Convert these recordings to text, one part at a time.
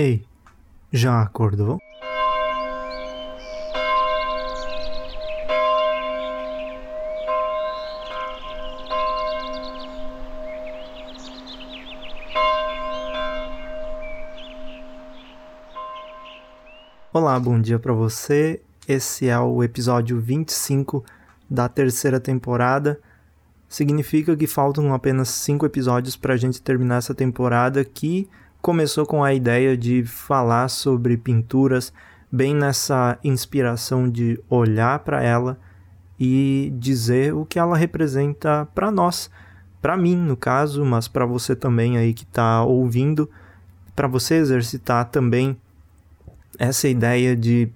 Ei, já acordou? Olá, bom dia para você. Esse é o episódio 25 da terceira temporada. Significa que faltam apenas cinco episódios para a gente terminar essa temporada que começou com a ideia de falar sobre pinturas, bem nessa inspiração de olhar para ela e dizer o que ela representa para nós, para mim no caso, mas para você também aí que está ouvindo, para você exercitar também essa ideia de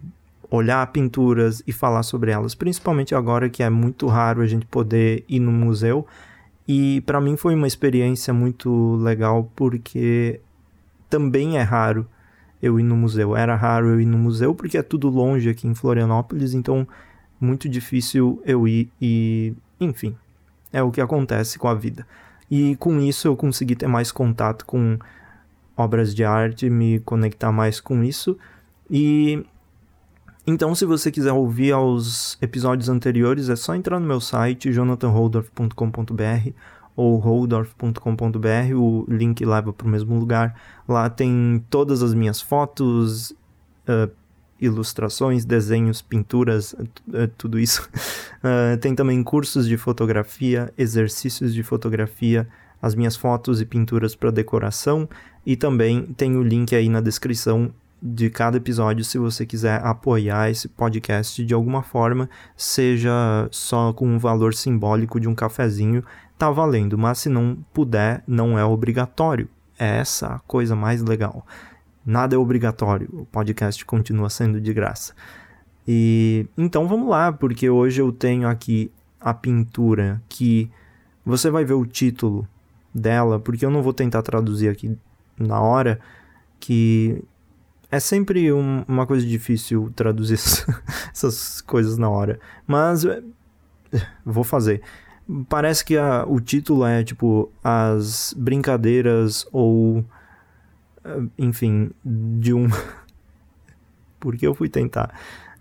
olhar pinturas e falar sobre elas, principalmente agora que é muito raro a gente poder ir no museu. E para mim foi uma experiência muito legal porque também é raro eu ir no museu. Era raro eu ir no museu porque é tudo longe aqui em Florianópolis, então muito difícil eu ir e, enfim, é o que acontece com a vida. E com isso eu consegui ter mais contato com obras de arte, me conectar mais com isso. E então, se você quiser ouvir aos episódios anteriores, é só entrar no meu site jonathanholdorf.com.br ou holdorf.com.br, o link leva para o mesmo lugar. Lá tem todas as minhas fotos, uh, ilustrações, desenhos, pinturas, uh, tudo isso. Uh, tem também cursos de fotografia, exercícios de fotografia, as minhas fotos e pinturas para decoração e também tem o link aí na descrição de cada episódio se você quiser apoiar esse podcast de alguma forma, seja só com um valor simbólico de um cafezinho, tá valendo, mas se não puder, não é obrigatório. É essa a coisa mais legal. Nada é obrigatório, o podcast continua sendo de graça. E então vamos lá, porque hoje eu tenho aqui a pintura que você vai ver o título dela, porque eu não vou tentar traduzir aqui na hora, que é sempre um, uma coisa difícil traduzir essas coisas na hora. Mas é, vou fazer parece que a, o título é tipo as brincadeiras ou eh, enfim de um porque eu fui tentar?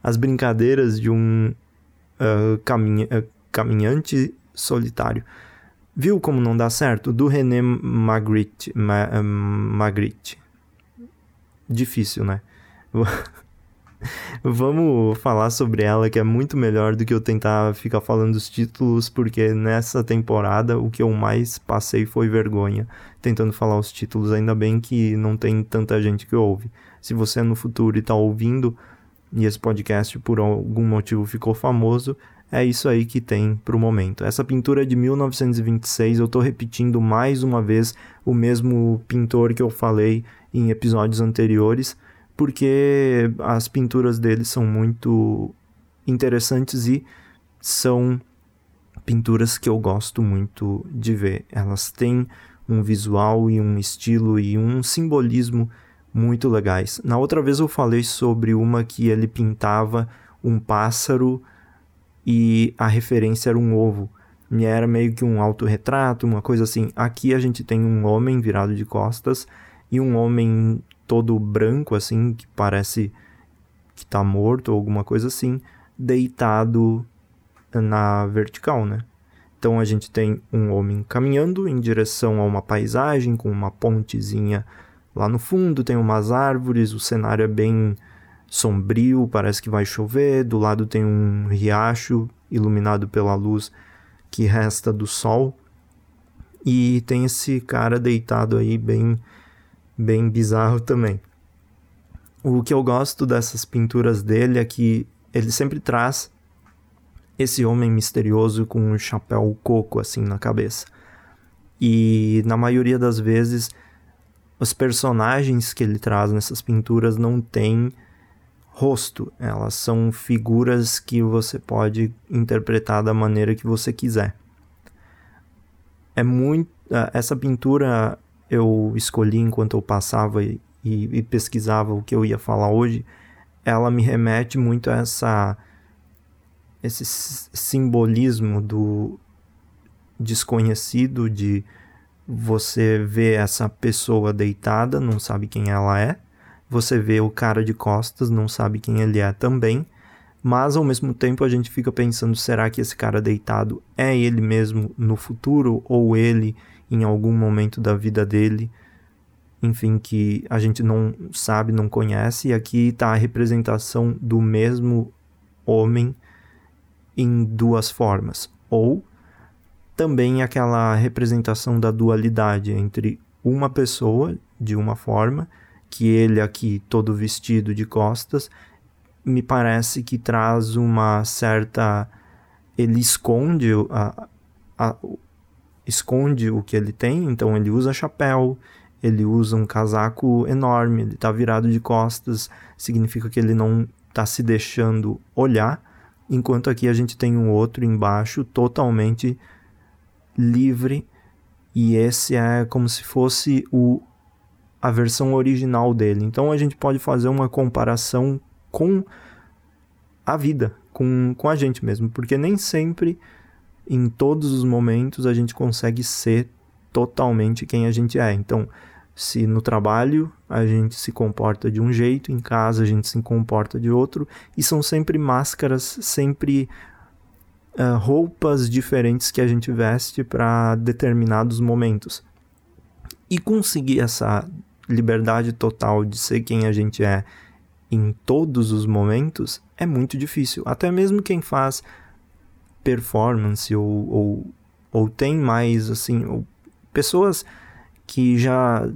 As brincadeiras de um uh, caminha, uh, caminhante solitário. Viu como não dá certo? Do René Magritte Ma, Magritte. Difícil né Vamos falar sobre ela, que é muito melhor do que eu tentar ficar falando os títulos, porque nessa temporada o que eu mais passei foi vergonha tentando falar os títulos. Ainda bem que não tem tanta gente que ouve. Se você é no futuro e tá ouvindo e esse podcast por algum motivo ficou famoso, é isso aí que tem pro momento. Essa pintura é de 1926, eu tô repetindo mais uma vez o mesmo pintor que eu falei em episódios anteriores porque as pinturas dele são muito interessantes e são pinturas que eu gosto muito de ver. Elas têm um visual e um estilo e um simbolismo muito legais. Na outra vez eu falei sobre uma que ele pintava um pássaro e a referência era um ovo. E era meio que um autorretrato, uma coisa assim. Aqui a gente tem um homem virado de costas e um homem todo branco, assim, que parece que tá morto ou alguma coisa assim, deitado na vertical, né? Então a gente tem um homem caminhando em direção a uma paisagem com uma pontezinha lá no fundo, tem umas árvores, o cenário é bem sombrio, parece que vai chover, do lado tem um riacho iluminado pela luz que resta do sol. E tem esse cara deitado aí bem bem bizarro também. O que eu gosto dessas pinturas dele é que ele sempre traz esse homem misterioso com um chapéu coco assim na cabeça. E na maioria das vezes os personagens que ele traz nessas pinturas não têm rosto, elas são figuras que você pode interpretar da maneira que você quiser. É muito essa pintura eu escolhi enquanto eu passava e, e, pesquisava o que eu ia falar hoje, ela me remete muito a essa esse simbolismo do desconhecido de você ver essa pessoa deitada, não sabe quem ela é, você vê o cara de costas, não sabe quem ele é também, mas ao mesmo tempo a gente fica pensando: será que esse cara deitado é ele mesmo no futuro ou ele em algum momento da vida dele? Enfim, que a gente não sabe, não conhece, e aqui está a representação do mesmo homem em duas formas. Ou também aquela representação da dualidade entre uma pessoa de uma forma, que ele aqui todo vestido de costas, me parece que traz uma certa. Ele esconde a, a, esconde o que ele tem, então ele usa chapéu, ele usa um casaco enorme, ele está virado de costas, significa que ele não está se deixando olhar, enquanto aqui a gente tem um outro embaixo totalmente livre e esse é como se fosse o a versão original dele. Então a gente pode fazer uma comparação com a vida, com, com a gente mesmo, porque nem sempre, em todos os momentos, a gente consegue ser totalmente quem a gente é. Então, se no trabalho a gente se comporta de um jeito, em casa a gente se comporta de outro, e são sempre máscaras, sempre uh, roupas diferentes que a gente veste para determinados momentos. E conseguir essa liberdade total de ser quem a gente é em todos os momentos é muito difícil. Até mesmo quem faz performance ou, ou, ou tem mais assim, pessoas que já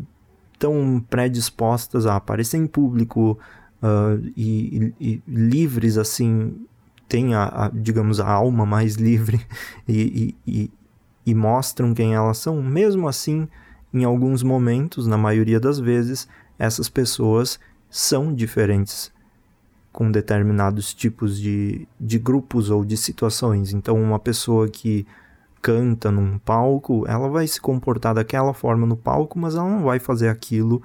estão predispostas a aparecer em público uh, e, e, e, livres assim, têm a, a, digamos a alma mais livre e, e, e mostram quem elas são, mesmo assim, em alguns momentos, na maioria das vezes, essas pessoas são diferentes com determinados tipos de, de grupos ou de situações. Então, uma pessoa que canta num palco, ela vai se comportar daquela forma no palco, mas ela não vai fazer aquilo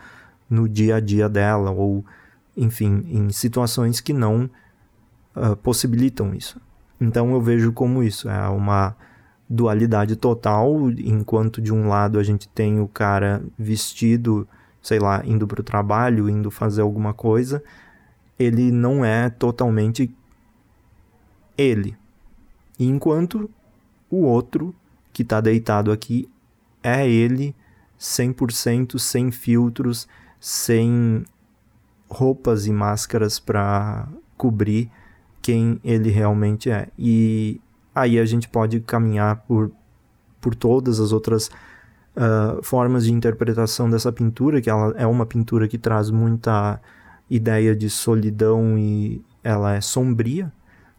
no dia a dia dela, ou, enfim, em situações que não uh, possibilitam isso. Então, eu vejo como isso, é uma dualidade total, enquanto de um lado a gente tem o cara vestido sei lá, indo para o trabalho, indo fazer alguma coisa, ele não é totalmente ele. Enquanto o outro que está deitado aqui é ele 100% sem filtros, sem roupas e máscaras para cobrir quem ele realmente é. E aí a gente pode caminhar por, por todas as outras uh, formas de interpretação dessa pintura, que ela é uma pintura que traz muita ideia de solidão e ela é sombria.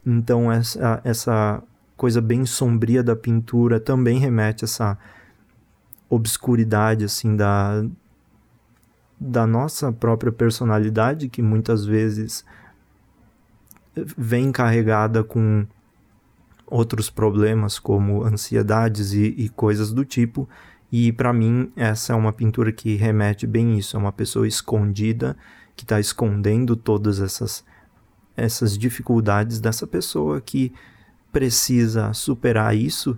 Então essa, essa coisa bem sombria da pintura também remete a essa obscuridade assim da da nossa própria personalidade que muitas vezes vem carregada com outros problemas como ansiedades e, e coisas do tipo e para mim, essa é uma pintura que remete bem isso, é uma pessoa escondida que está escondendo todas essas essas dificuldades dessa pessoa que precisa superar isso.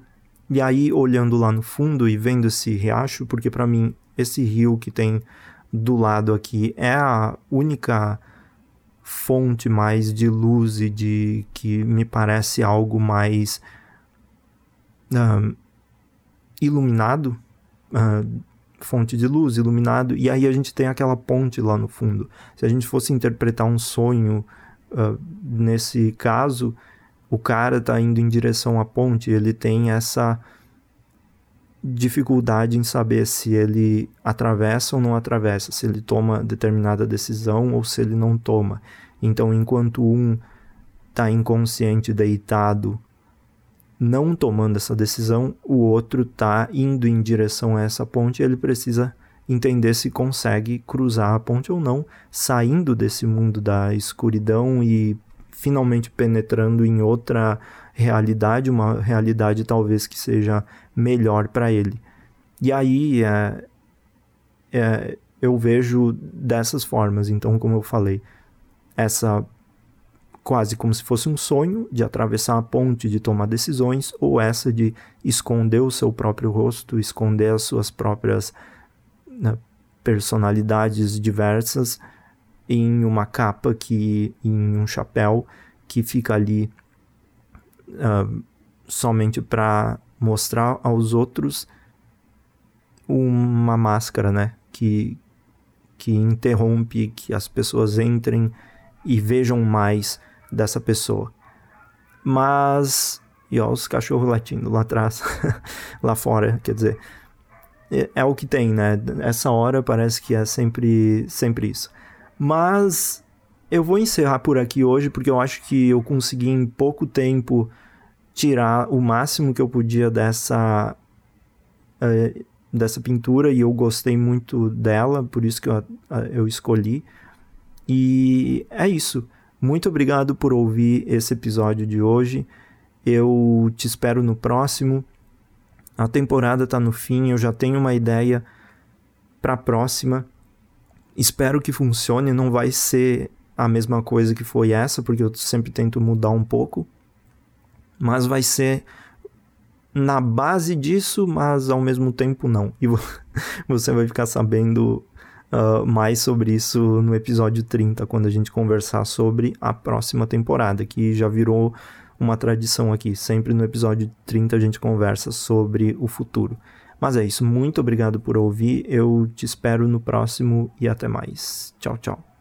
E aí olhando lá no fundo e vendo esse riacho, porque para mim esse rio que tem do lado aqui é a única fonte mais de luz e de que me parece algo mais uh, iluminado uh, fonte de luz, iluminado, e aí a gente tem aquela ponte lá no fundo. Se a gente fosse interpretar um sonho uh, nesse caso, o cara está indo em direção à ponte, ele tem essa dificuldade em saber se ele atravessa ou não atravessa, se ele toma determinada decisão ou se ele não toma. Então, enquanto um está inconsciente, deitado, não tomando essa decisão, o outro está indo em direção a essa ponte ele precisa entender se consegue cruzar a ponte ou não, saindo desse mundo da escuridão e finalmente penetrando em outra realidade, uma realidade talvez que seja melhor para ele. E aí é, é, eu vejo dessas formas. Então, como eu falei, essa quase como se fosse um sonho de atravessar a ponte, de tomar decisões, ou essa de esconder o seu próprio rosto, esconder as suas próprias né, personalidades diversas em uma capa que em um chapéu que fica ali uh, somente para mostrar aos outros uma máscara, né? Que, que interrompe que as pessoas entrem e vejam mais dessa pessoa. Mas. E ó, os cachorros latindo lá atrás, lá fora, quer dizer. É, é, o que tem, né? Essa hora parece que é sempre, sempre isso. Mas eu vou encerrar por aqui hoje, porque eu acho que eu consegui em pouco tempo tirar o máximo que eu podia dessa. Uh, dessa pintura e eu gostei muito dela, por isso que eu, eu escolhi. E é isso. Muito obrigado por ouvir esse episódio de hoje. Eu te espero no próximo. A temporada está no fim, eu já tenho uma ideia para a próxima. Espero que funcione, não vai ser a mesma coisa que foi essa, porque eu sempre tento mudar um pouco. Mas vai ser na base disso, mas ao mesmo tempo não. E você vai ficar sabendo uh, mais sobre isso no episódio 30, quando a gente conversar sobre a próxima temporada, que já virou uma tradição aqui. Sempre no episódio 30 a gente conversa sobre o futuro. Mas é isso, muito obrigado por ouvir. Eu te espero no próximo e até mais. Tchau, tchau.